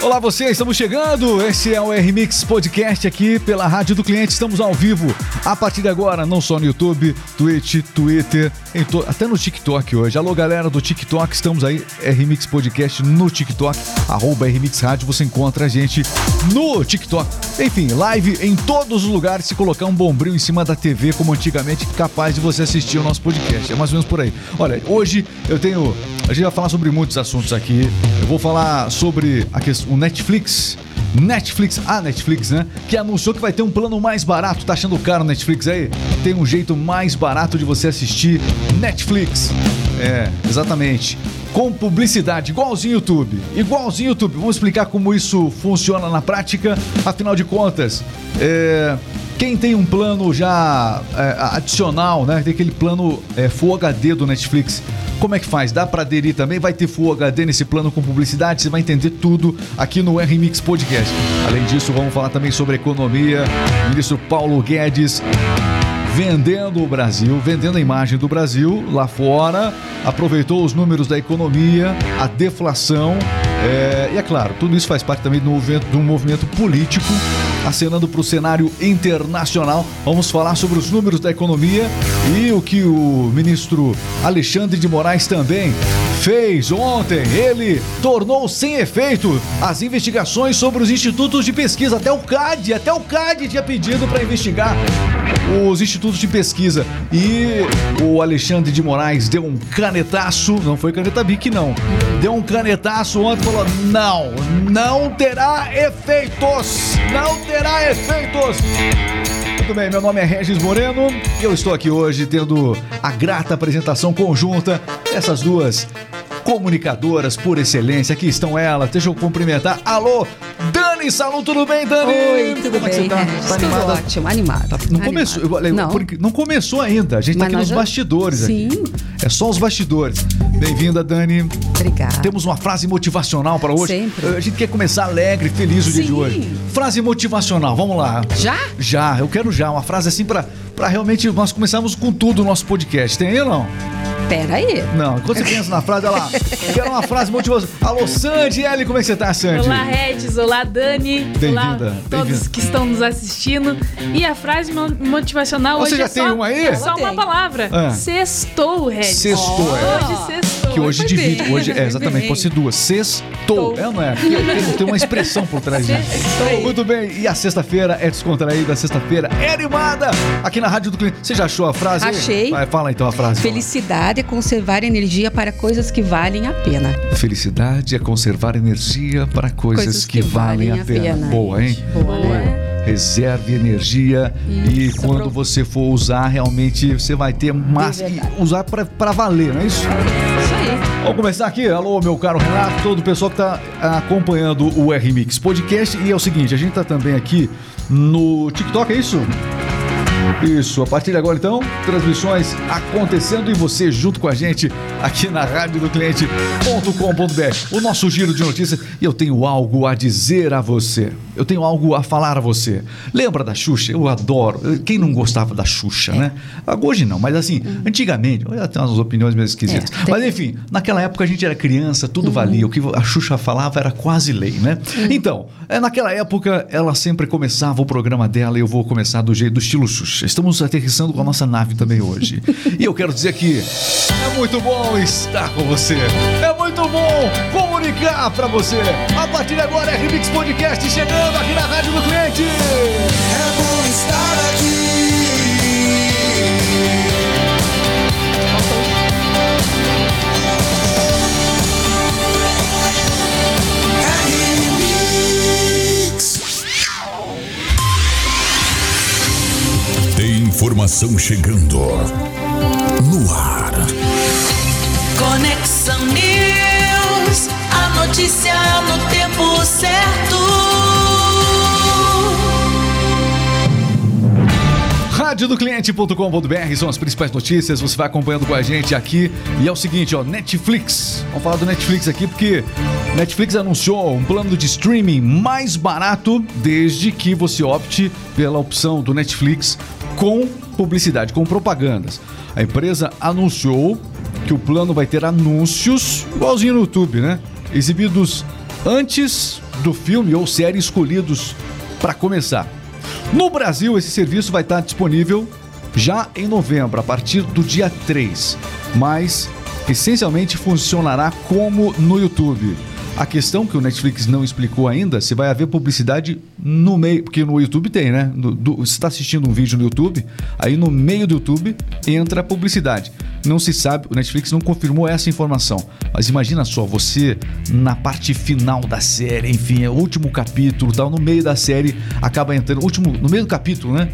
Olá você, estamos chegando. Esse é o R-Mix Podcast aqui pela Rádio do Cliente. Estamos ao vivo a partir de agora, não só no YouTube, Twitch, Twitter, to... até no TikTok hoje. Alô galera do TikTok, estamos aí, R-Mix Podcast no TikTok, arroba R-Mix Rádio, você encontra a gente no TikTok. Enfim, live em todos os lugares, se colocar um bombril em cima da TV, como antigamente, capaz de você assistir o nosso podcast. É mais ou menos por aí. Olha, hoje eu tenho. A gente vai falar sobre muitos assuntos aqui. Eu vou falar sobre a questão, o Netflix. Netflix, a Netflix, né? Que anunciou que vai ter um plano mais barato. Tá achando caro o Netflix aí? Tem um jeito mais barato de você assistir Netflix. É, exatamente. Com publicidade, igualzinho YouTube. Igualzinho YouTube. Vamos explicar como isso funciona na prática. Afinal de contas, é, quem tem um plano já é, adicional, né? Tem aquele plano é, Full HD do Netflix. Como é que faz? Dá para aderir também? Vai ter Full HD nesse plano com publicidade? Você vai entender tudo aqui no R-Mix Podcast. Além disso, vamos falar também sobre economia. O ministro Paulo Guedes vendendo o Brasil, vendendo a imagem do Brasil lá fora, aproveitou os números da economia, a deflação. É, e é claro, tudo isso faz parte também do, de um movimento político acenando para o cenário internacional. Vamos falar sobre os números da economia e o que o ministro Alexandre de Moraes também fez ontem. Ele tornou sem efeito as investigações sobre os institutos de pesquisa. Até o CAD, até o CAD tinha pedido para investigar os institutos de pesquisa. E o Alexandre de Moraes deu um canetaço, não foi caneta BIC não, deu um canetaço ontem e falou: não, não terá efeitos, não terá efeitos. Muito bem, meu nome é Regis Moreno e eu estou aqui hoje tendo a grata apresentação conjunta dessas duas comunicadoras por excelência. Aqui estão elas. Deixa eu cumprimentar. Alô, Dani tudo bem, Dani? Oi, tudo Como é bem, tá? Regis? Tá animada? Tudo ótimo, animado. Tá, não começou, eu, não. Porque não começou ainda. A gente tá Mas aqui nos já... bastidores. Sim. Aqui. É só os bastidores. Bem-vinda, Dani. Obrigada. Temos uma frase motivacional para hoje. Sempre. A gente quer começar alegre, feliz o Sim. dia de hoje. Frase motivacional, vamos lá. Já? Já, eu quero já. Uma frase assim para realmente nós começarmos com tudo o nosso podcast. Tem aí ou não? Pera aí. Não, enquanto você pensa na frase, olha lá. Quero uma frase motivacional. Alô, Sandy, Ellie, como é que você tá, Sandy? Olá, Regis. Olá, Dani. Olá, todos que estão nos assistindo. E a frase motivacional Você hoje já é tem só, uma aí? é só uma palavra. Ah. Sextou, Regis. Sextou, é. Hoje sextou. Que hoje divide. bem, Hoje, é, exatamente, pode ser duas. Sextou. É ou não é? Tem, tem uma expressão por trás disso. Sextou. Muito bem, e a sexta-feira é descontraída, a sexta-feira é animada aqui na Rádio do Cliente. Você já achou a frase? Achei. Vai, fala então a frase. Felicidade é conservar energia para coisas que valem a pena. Felicidade é conservar energia para coisas, que, valem a pena. Boa, hein? Boa, né? Reserve energia e Isso, quando pro- você for usar, realmente você vai ter mais. Usar para pra valer, não é isso? Isso aí. Vamos começar aqui. Alô, meu caro Renato, todo o pessoal que está acompanhando o R-Mix Podcast. E é o seguinte, a gente tá também aqui no TikTok, é isso? Isso, a partir de agora então, transmissões acontecendo e você junto com a gente aqui na rádio do cliente.com.br. O nosso giro de notícias e eu tenho algo a dizer a você. Eu tenho algo a falar a você. Lembra da Xuxa? Eu adoro. Quem não gostava da Xuxa, né? Hoje não, mas assim, antigamente, eu tenho umas opiniões meio esquisitas. É, tem- Mas enfim, naquela época a gente era criança, tudo valia. O que a Xuxa falava era quase lei, né? Então, é, naquela época ela sempre começava o programa dela e eu vou começar do jeito do estilo Xuxa. Estamos aterrissando com a nossa nave também hoje. e eu quero dizer que é muito bom estar com você. É muito bom comunicar pra você. A partir de agora é Remix Podcast chegando aqui na Rádio do Cliente. É bom estar aqui. Informação chegando no ar. Conexão News, a notícia no tempo certo. Radiodocliente.com.br são as principais notícias, você vai acompanhando com a gente aqui. E é o seguinte, ó, Netflix. Vamos falar do Netflix aqui porque Netflix anunciou um plano de streaming mais barato desde que você opte pela opção do Netflix com publicidade, com propagandas. A empresa anunciou que o plano vai ter anúncios igualzinho no YouTube, né? Exibidos antes do filme ou série escolhidos para começar. No Brasil, esse serviço vai estar disponível já em novembro, a partir do dia 3, mas essencialmente funcionará como no YouTube. A questão que o Netflix não explicou ainda, se vai haver publicidade no meio, porque no YouTube tem, né? No, do, você está assistindo um vídeo no YouTube, aí no meio do YouTube entra a publicidade. Não se sabe, o Netflix não confirmou essa informação. Mas imagina só, você na parte final da série, enfim, é o último capítulo, tal, no meio da série acaba entrando, último, no meio do capítulo, né?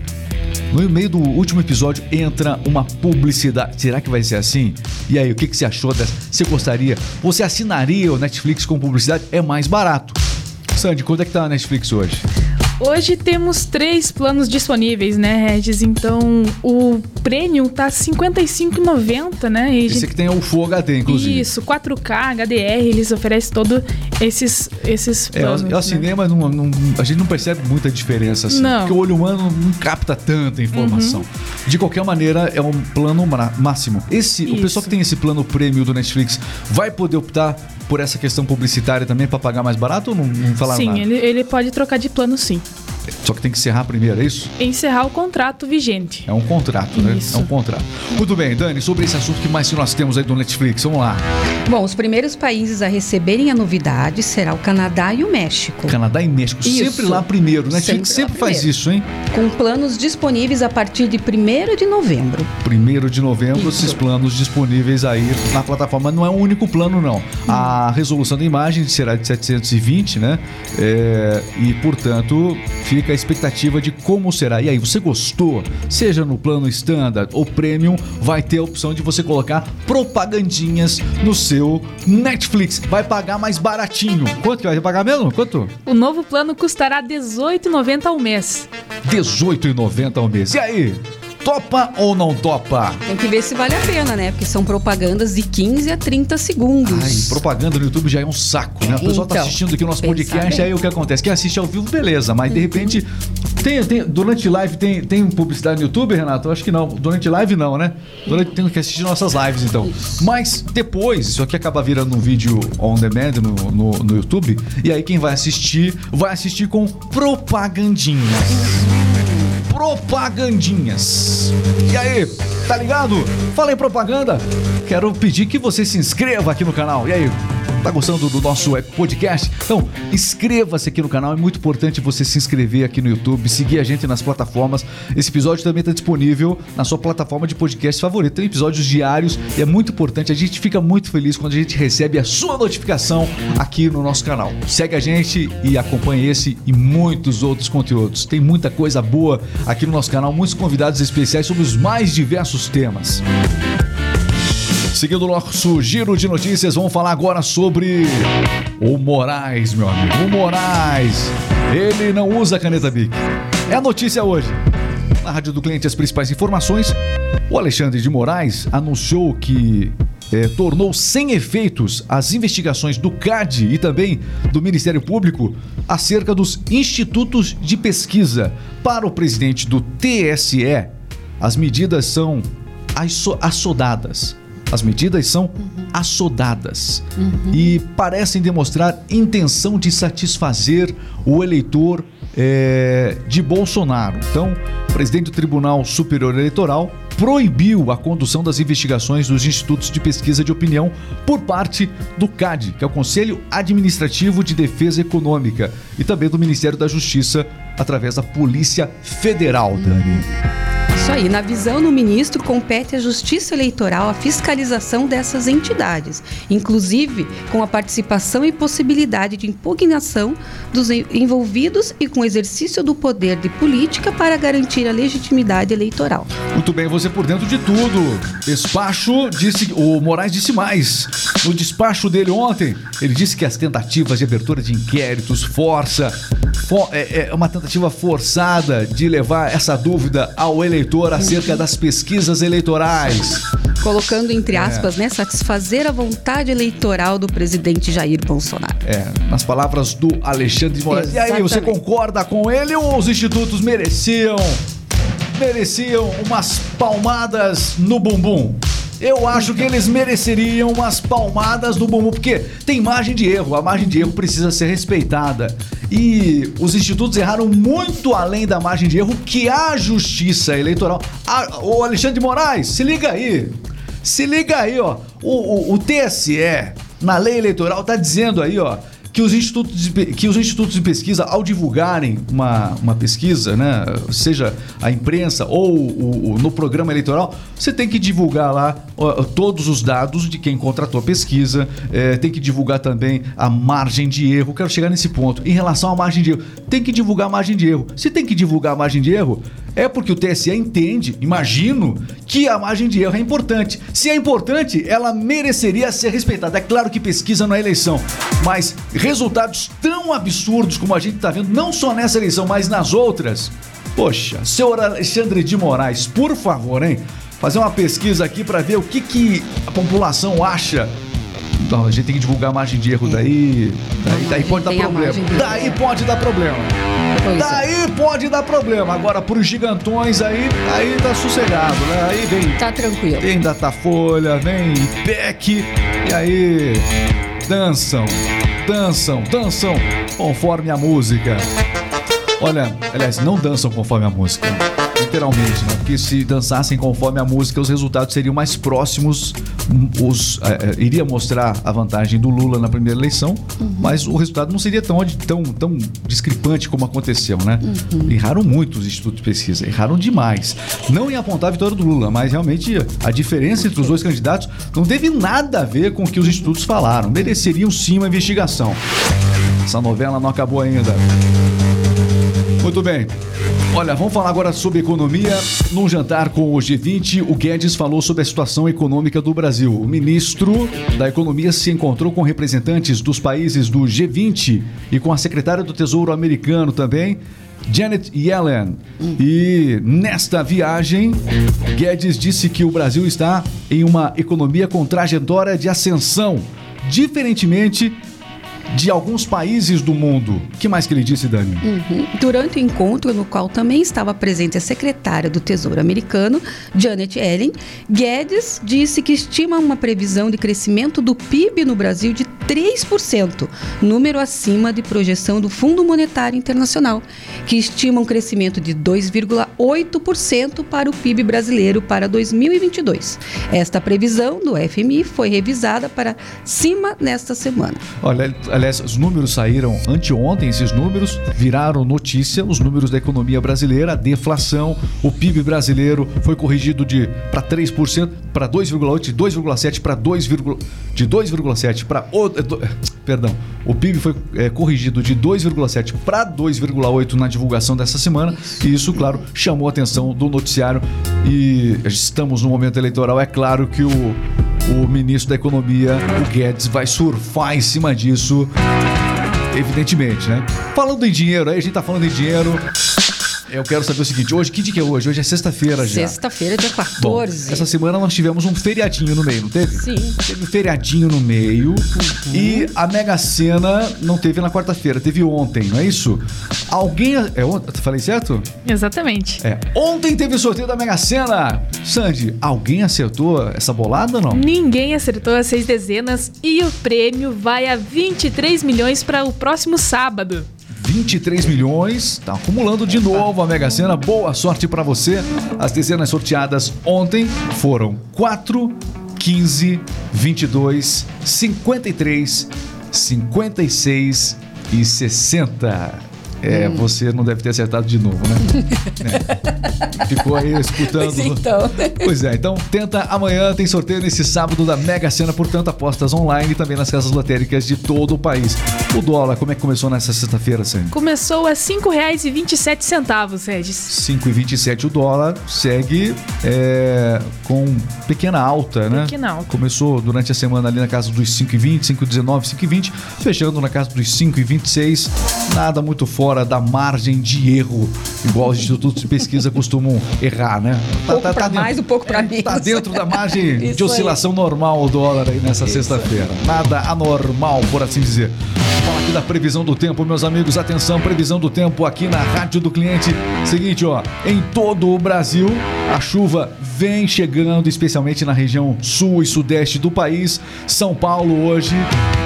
No meio do último episódio entra uma publicidade. Será que vai ser assim? E aí, o que, que você achou dessa? Você gostaria? Você assinaria o Netflix com publicidade? É mais barato. Sandy, quanto é que tá a Netflix hoje? Hoje temos três planos disponíveis, né, Regis? Então, o Premium tá R$ 55,90, né? E Esse aqui tem o Full HD, inclusive. Isso, 4K, HDR, eles oferecem todos esses, esses planos. É, o, o cinema, né? não, não, a gente não percebe muita diferença, assim. Não. Porque o olho humano não capta tanta informação. Uhum. De qualquer maneira, é um plano máximo. Esse, Isso. o pessoal que tem esse plano Premium do Netflix vai poder optar por essa questão publicitária também para pagar mais barato ou não, não falaram sim, nada? Sim, ele, ele pode trocar de plano sim. Só que tem que encerrar primeiro, é isso? Encerrar o contrato vigente. É um contrato, né? Isso. É um contrato. Muito bem, Dani, sobre esse assunto que mais que nós temos aí do Netflix, vamos lá. Bom, os primeiros países a receberem a novidade será o Canadá e o México. Canadá e México, Isso. sempre lá primeiro. Netflix sempre, sempre faz isso, hein? Com planos disponíveis a partir de 1 de novembro. Primeiro de novembro, Isso. esses planos disponíveis aí na plataforma. Não é o único plano, não. A resolução da imagem será de 720, né? É, e, portanto, fica a expectativa de como será. E aí, você gostou? Seja no plano standard ou premium, vai ter a opção de você colocar propagandinhas no seu Netflix. Vai pagar mais baratinho. Quanto que vai pagar mesmo? Quanto? O novo plano custará R$ 18,90 ao mês. R$18,90 ao mês. E aí? Topa ou não topa? Tem que ver se vale a pena, né? Porque são propagandas de 15 a 30 segundos. Ai, propaganda no YouTube já é um saco, né? O pessoal tá Então, assistindo aqui o nosso podcast, bem. aí o que acontece? Quem assiste ao vivo, beleza, mas de repente. Tem, tem, durante live tem, tem publicidade no YouTube, Renato? Eu acho que não. Durante live não, né? Durante, tem que assistir nossas lives, então. Mas depois, isso aqui acaba virando um vídeo on demand no, no, no YouTube. E aí quem vai assistir, vai assistir com propagandinhas propagandinhas. E aí, tá ligado? Fala em propaganda. Quero pedir que você se inscreva aqui no canal. E aí, tá gostando do nosso podcast? Então, inscreva-se aqui no canal. É muito importante você se inscrever aqui no YouTube, seguir a gente nas plataformas. Esse episódio também está disponível na sua plataforma de podcast favorita. Tem episódios diários e é muito importante. A gente fica muito feliz quando a gente recebe a sua notificação aqui no nosso canal. Segue a gente e acompanhe esse e muitos outros conteúdos. Tem muita coisa boa aqui no nosso canal, muitos convidados especiais sobre os mais diversos temas. Seguindo o nosso giro de notícias, vamos falar agora sobre o Moraes, meu amigo. O Moraes, ele não usa caneta Bic. É a notícia hoje. Na Rádio do Cliente, as principais informações. O Alexandre de Moraes anunciou que eh, tornou sem efeitos as investigações do CAD e também do Ministério Público acerca dos institutos de pesquisa. Para o presidente do TSE, as medidas são assodadas. As medidas são assodadas e parecem demonstrar intenção de satisfazer o eleitor eh, de Bolsonaro. Então, o presidente do Tribunal Superior Eleitoral proibiu a condução das investigações dos institutos de pesquisa de opinião por parte do CAD, que é o Conselho Administrativo de Defesa Econômica, e também do Ministério da Justiça através da Polícia Federal, Dani. Isso aí, na visão do ministro, compete à Justiça Eleitoral a fiscalização dessas entidades, inclusive com a participação e possibilidade de impugnação dos en- envolvidos e com o exercício do poder de política para garantir a legitimidade eleitoral. Muito bem, você por dentro de tudo. Despacho disse. O Moraes disse mais. No despacho dele ontem, ele disse que as tentativas de abertura de inquéritos força. fo- é, é uma tentativa forçada de levar essa dúvida ao eleitor acerca das pesquisas eleitorais. Colocando entre aspas, né, satisfazer a vontade eleitoral do presidente Jair Bolsonaro. É, nas palavras do Alexandre de Moraes. E aí, você concorda com ele ou os institutos mereciam? Mereciam umas palmadas no bumbum? Eu acho que eles mereceriam umas palmadas no bumbum, porque tem margem de erro, a margem de erro precisa ser respeitada. E os institutos erraram muito além da margem de erro que a justiça eleitoral. Ah, ô Alexandre de Moraes, se liga aí. Se liga aí, ó. O, o, o TSE, na lei eleitoral, tá dizendo aí, ó, que os institutos de, que os institutos de pesquisa, ao divulgarem uma, uma pesquisa, né, seja a imprensa ou o- o- no programa eleitoral, você tem que divulgar lá ó, todos os dados de quem contratou a pesquisa, eh, tem que divulgar também a margem de erro. Quero chegar nesse ponto. Em relação à margem de erro, tem que divulgar a margem de erro. Se tem que divulgar a margem de erro, é porque o TSE entende, imagino, que a margem de erro é importante. Se é importante, ela mereceria ser respeitada. É claro que pesquisa não é eleição, mas resultados tão absurdos como a gente está vendo, não só nessa eleição, mas nas outras. Poxa, senhor Alexandre de Moraes, por favor, hein? Fazer uma pesquisa aqui para ver o que, que a população acha. Então, a gente tem que divulgar a margem de erro daí. Daí, daí pode dar problema. Daí pode dar problema. Pois é. Daí pode dar problema. Agora, pros gigantões aí, aí tá sossegado, né? Aí vem, Tá tranquilo. vem Datafolha, vem IPEC, e aí dançam, dançam, dançam conforme a música. Olha, aliás, não dançam conforme a música. Literalmente, né? Porque se dançassem conforme a música, os resultados seriam mais próximos. hum, Os, eh, eh, iria mostrar a vantagem do Lula na primeira eleição, mas o resultado não seria tão, tão, tão discrepante como aconteceu, né? Erraram muito os institutos de pesquisa, erraram demais. Não em apontar a vitória do Lula, mas realmente a diferença entre os dois candidatos não teve nada a ver com o que os institutos falaram. Mereceriam sim uma investigação. Essa novela não acabou ainda. Muito bem. Olha, vamos falar agora sobre economia. Num jantar com o G20, o Guedes falou sobre a situação econômica do Brasil. O ministro da Economia se encontrou com representantes dos países do G20 e com a secretária do Tesouro americano também. Janet Yellen. E nesta viagem, Guedes disse que o Brasil está em uma economia com trajetória de ascensão, diferentemente de alguns países do mundo. O que mais que ele disse, Dani? Uhum. Durante o encontro, no qual também estava presente a secretária do Tesouro americano, Janet Yellen, Guedes disse que estima uma previsão de crescimento do PIB no Brasil de 3%, número acima de projeção do Fundo Monetário Internacional, que estima um crescimento de 2,8% para o PIB brasileiro para 2022. Esta previsão do FMI foi revisada para cima nesta semana. Olha, aliás, os números saíram anteontem, esses números viraram notícia, os números da economia brasileira, a deflação, o PIB brasileiro foi corrigido de para 3%, para 2,8, de 2,7 para 2, de 2,7 para eh, do- perdão, o PIB foi eh, corrigido de 2,7 para 2,8 na divulgação dessa semana, e isso, claro, chamou a atenção do noticiário e estamos no momento eleitoral, é claro que o o ministro da Economia, o Guedes, vai surfar em cima disso. Evidentemente, né? Falando em dinheiro, aí a gente tá falando em dinheiro. Eu quero saber o seguinte: hoje, que dia que é hoje? Hoje é sexta-feira já. Sexta-feira, dia Bom, 14. essa semana nós tivemos um feriadinho no meio, não teve? Sim. Teve um feriadinho no meio e a Mega Sena não teve na quarta-feira, teve ontem, não é isso? Alguém. É ontem? Falei certo? Exatamente. É. Ontem teve o sorteio da Mega Sena. Sandy, alguém acertou essa bolada ou não? Ninguém acertou as seis dezenas e o prêmio vai a 23 milhões para o próximo sábado. 23 milhões, tá acumulando de novo a Mega Sena. Boa sorte pra você. As dezenas sorteadas ontem foram 4, 15, 22, 53, 56 e 60. É, você não deve ter acertado de novo, né? É. Ficou aí escutando. Pois então. Pois é, então tenta amanhã, tem sorteio nesse sábado da Mega Sena, portanto, apostas online e também nas casas lotéricas de todo o país. O dólar, como é que começou nessa sexta-feira, Sandy? Começou a R$ 5,27, Regis. 5,27 o dólar, segue é, com pequena alta, né? Pequena alta. Começou durante a semana ali na casa dos 5,20, 5,19, 5,20, fechando na casa dos 5,26. Nada muito fora da margem de erro, igual os institutos de pesquisa costumam errar, né? Um pouco pra dentro- mais, um pouco pra menos. Tá dentro da margem de oscilação normal o dólar aí nessa sexta-feira. Nada anormal, por assim dizer. Da previsão do tempo, meus amigos. Atenção, previsão do tempo aqui na Rádio do Cliente. Seguinte, ó, em todo o Brasil, a chuva vem chegando, especialmente na região sul e sudeste do país. São Paulo hoje,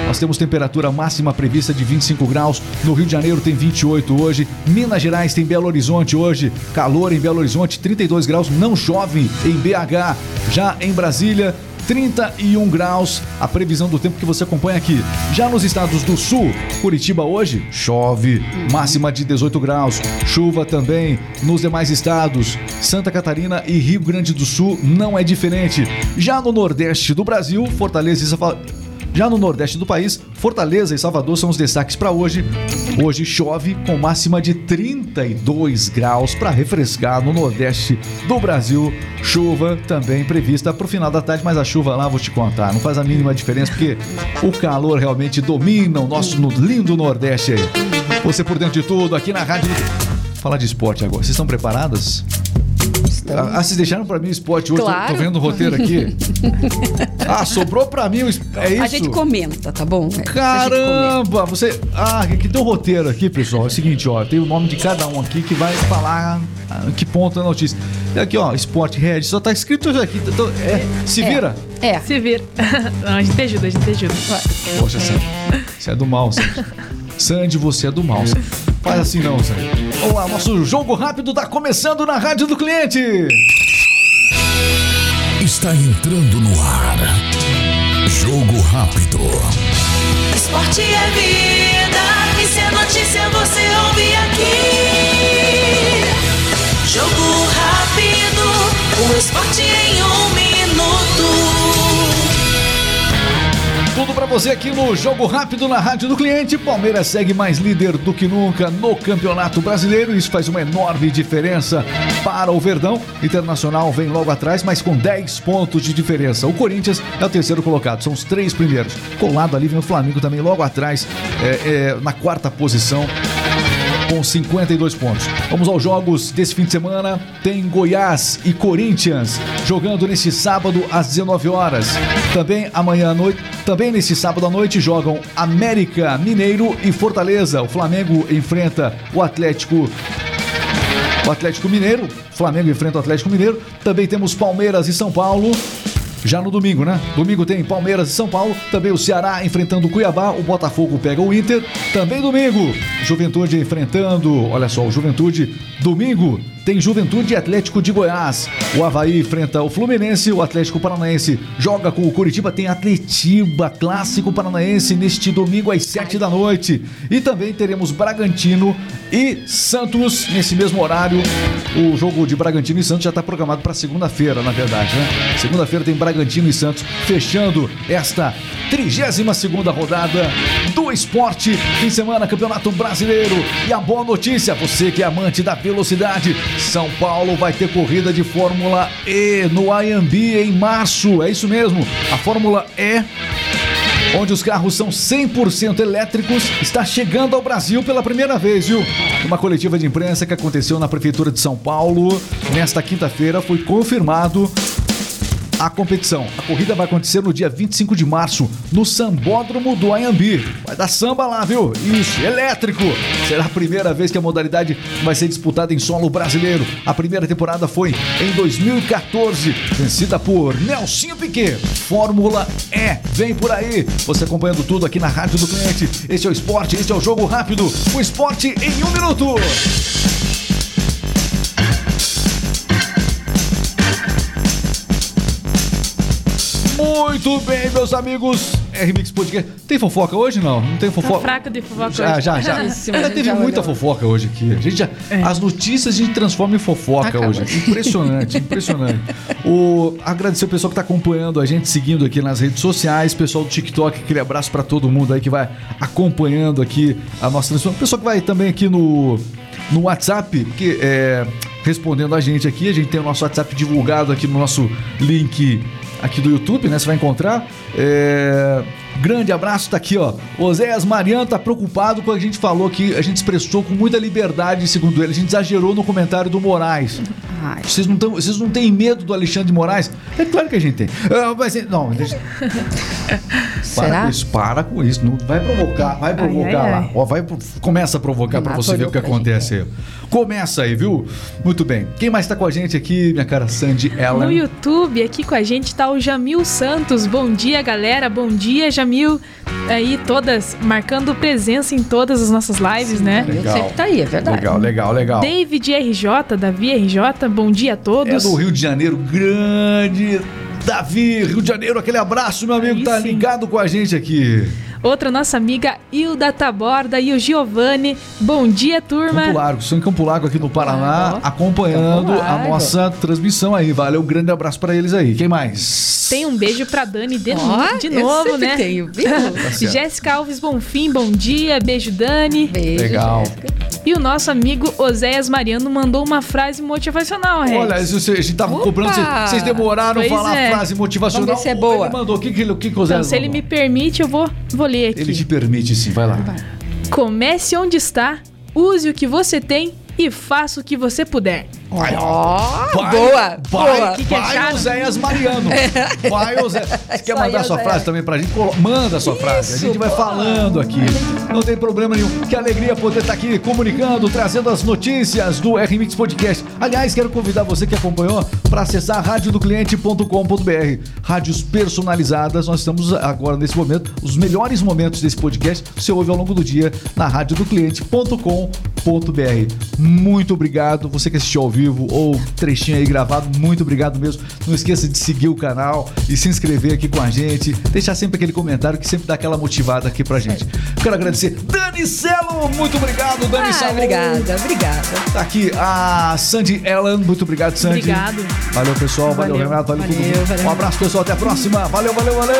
nós temos temperatura máxima prevista de 25 graus. No Rio de Janeiro tem 28 hoje. Minas Gerais tem Belo Horizonte hoje. Calor em Belo Horizonte, 32 graus. Não chove em BH. Já em Brasília, 31 graus, a previsão do tempo que você acompanha aqui. Já nos estados do sul, Curitiba hoje chove, máxima de 18 graus, chuva também nos demais estados. Santa Catarina e Rio Grande do Sul não é diferente. Já no nordeste do Brasil, Fortaleza e. Já no nordeste do país, Fortaleza e Salvador são os destaques para hoje. Hoje chove com máxima de 32 graus para refrescar no nordeste do Brasil. Chuva também prevista para o final da tarde, mas a chuva lá vou te contar, não faz a mínima diferença porque o calor realmente domina o nosso no- lindo nordeste. Você por dentro de tudo aqui na rádio. Falar de esporte agora. Vocês estão preparadas? Ah, vocês deixaram para mim o esporte hoje? Tô- Claro. Tô, vendo o roteiro aqui. ah, sobrou para mim o es- É isso? A gente comenta, tá bom? É. Caramba, você. Ah, aqui tem um roteiro aqui, pessoal. É o seguinte, ó, tem o nome de cada um aqui que vai falar ah, que ponto da notícia. E aqui, ó, Esporte Red, só tá escrito aqui. então, é, se vira. É. Se vira. Não, a gente ajuda, a gente ajuda. Poxa, Sandy, você é do mal, Sandy. Sandy, você é do mal. Sandy. Faz assim não, Sandy. Vamos lá, nosso jogo rápido tá começando na Rádio do Cliente. Está entrando no ar. Jogo rápido. Esporte é vida, e se é notícia você você aqui no Jogo Rápido na Rádio do Cliente. Palmeiras segue mais líder do que nunca no Campeonato Brasileiro. Isso faz uma enorme diferença para o Verdão. Internacional vem logo atrás, mas com 10 pontos de diferença. O Corinthians é o terceiro colocado, são os três primeiros. Colado ali vem o Flamengo também logo atrás, é, é, na quarta posição com 52 pontos. Vamos aos jogos desse fim de semana. Tem Goiás e Corinthians jogando nesse sábado às 19 horas. Também amanhã à noite, também nesse sábado à noite jogam América, Mineiro e Fortaleza. O Flamengo enfrenta o Atlético o Atlético Mineiro. Flamengo enfrenta o Atlético Mineiro. Também temos Palmeiras e São Paulo. Já no domingo, né? Domingo tem Palmeiras e São Paulo. Também o Ceará enfrentando o Cuiabá. O Botafogo pega o Inter. Também domingo, Juventude enfrentando. Olha só, o Juventude. Domingo tem Juventude Atlético de Goiás. O Havaí enfrenta o Fluminense. O Atlético Paranaense joga com o Curitiba. Tem Atletiba, clássico paranaense, neste domingo às 7 da noite. E também teremos Bragantino e Santos nesse mesmo horário. O jogo de Bragantino e Santos já está programado para segunda-feira, na verdade, né? Segunda-feira tem Bragantino e Santos fechando esta 32 segunda rodada do esporte. Fim de semana, Campeonato Brasileiro. E a boa notícia, você que é amante da velocidade, São Paulo vai ter corrida de Fórmula E no Ayambi em março. É isso mesmo. A Fórmula E onde os carros são 100% elétricos, está chegando ao Brasil pela primeira vez, viu? Uma coletiva de imprensa que aconteceu na Prefeitura de São Paulo, nesta quinta-feira, foi confirmado a competição. A corrida vai acontecer no dia 25 de março, no Sambódromo do Anhambi. Vai dar samba lá, viu? Isso, elétrico! Será a primeira vez que a modalidade vai ser disputada em solo brasileiro. A primeira temporada foi em 2014, vencida por Nelsinho Piquet. Fórmula E, vem por aí. Você acompanhando tudo aqui na Rádio do Cliente. Este é o esporte, este é o jogo rápido. O esporte em um minuto. Muito bem, meus amigos. RMix Podcast. Tem fofoca hoje? Não, não tem Tá fofoca. fraca de fofoca Já, hoje. já, já. Já teve já muita olhou. fofoca hoje aqui. A gente já, As notícias a gente transforma em fofoca Acabou. hoje. Impressionante, impressionante. O, agradecer o pessoal que está acompanhando a gente, seguindo aqui nas redes sociais, pessoal do TikTok, aquele abraço para todo mundo aí que vai acompanhando aqui a nossa transmissão. Pessoal que vai também aqui no, no WhatsApp, que é, respondendo a gente aqui. A gente tem o nosso WhatsApp divulgado aqui no nosso link aqui do YouTube, né? Você vai encontrar. É, Grande abraço, tá aqui, ó. Oséias Mariano tá preocupado com a gente falou que a gente expressou com muita liberdade, segundo ele. A gente exagerou no comentário do Moraes. Ai. Vocês não, tão, vocês não têm medo do Alexandre de Moraes? É claro que a gente tem. Ah, mas, não, deixa, para com isso, para com isso. Não, vai provocar, vai provocar ai, lá. ai. Ó, vai, começa a provocar pra Ah, você ver o que acontece aí. Começa aí, viu? Muito bem. Quem mais tá com a gente aqui, minha cara Sandy No Ellen? YouTube, aqui com a gente tá o Jamil Santos. Bom dia, galera. Bom dia, Jamil. Aí, todas marcando presença em todas as nossas lives, né? Eu Legal. sempre tá aí, é verdade. Legal, legal, legal. David RJ, Davi RJ, bom dia a É todos. do Rio de Janeiro, grande Davi, Rio de Janeiro, aquele abraço, meu amigo, Aí tá sim. ligado com a gente aqui. Outra nossa amiga Hilda Taborda e o Giovanni. Bom dia, turma. Campo Largo, são em Campo Largo aqui no Paraná, Ó, acompanhando a nossa transmissão aí. Valeu, um grande abraço pra eles aí. Quem mais? Tem um beijo pra Dani de, Ó, de novo, né? tenho, viu? Tá. Jéssica Alves Bonfim, bom dia. Beijo, Dani. Beijo, Legal. Jéssica. E o nosso amigo Oséias Mariano mandou uma frase motivacional, Regis. Olha, a gente tava Opa! cobrando, vocês- demoraram a Pois falar é. a frase motivacional. Vamos ver se é boa. Ele mandou, o que, que, que, que o Zé Então, se ele me permite, eu vou, vou ler aqui. Ele te permite sim, vai lá. Comece onde está, use o que você tem e faça o que você puder. Vai, Ó, vai, boa, vai, boa. Que que é vai? Oséias Mariano. Vai, Oséias. Você quer Isso mandar sua Oséias. frase também pra gente? Manda a sua frase. A gente vai boa. falando aqui. Não tem problema nenhum. Que alegria poder estar aqui comunicando, trazendo as notícias do RMix Podcast. Aliás, quero convidar você que acompanhou para acessar radiodocliente.com.br. Rádios personalizadas. Nós estamos agora, nesse momento, os melhores momentos desse podcast você ouve ao longo do dia na radiodocliente.com.br. Muito obrigado. Você que assistiu ao vivo ou trechinho aí gravado, muito obrigado mesmo. Não esqueça de seguir o canal e se inscrever aqui com a gente. Deixar sempre aquele comentário que sempre dá aquela motivada aqui pra gente. Quero agradecer Dani Celo, muito obrigado, Dani Ah, Celo. obrigada, obrigada. Tá aqui a Sandy Ellen, muito obrigado, Sandy. Obrigado. Valeu, pessoal. Valeu, Valeu. Renato. Valeu, Valeu, mundo. valeu. Um abraço, pessoal. Até a próxima. Valeu, valeu, valeu.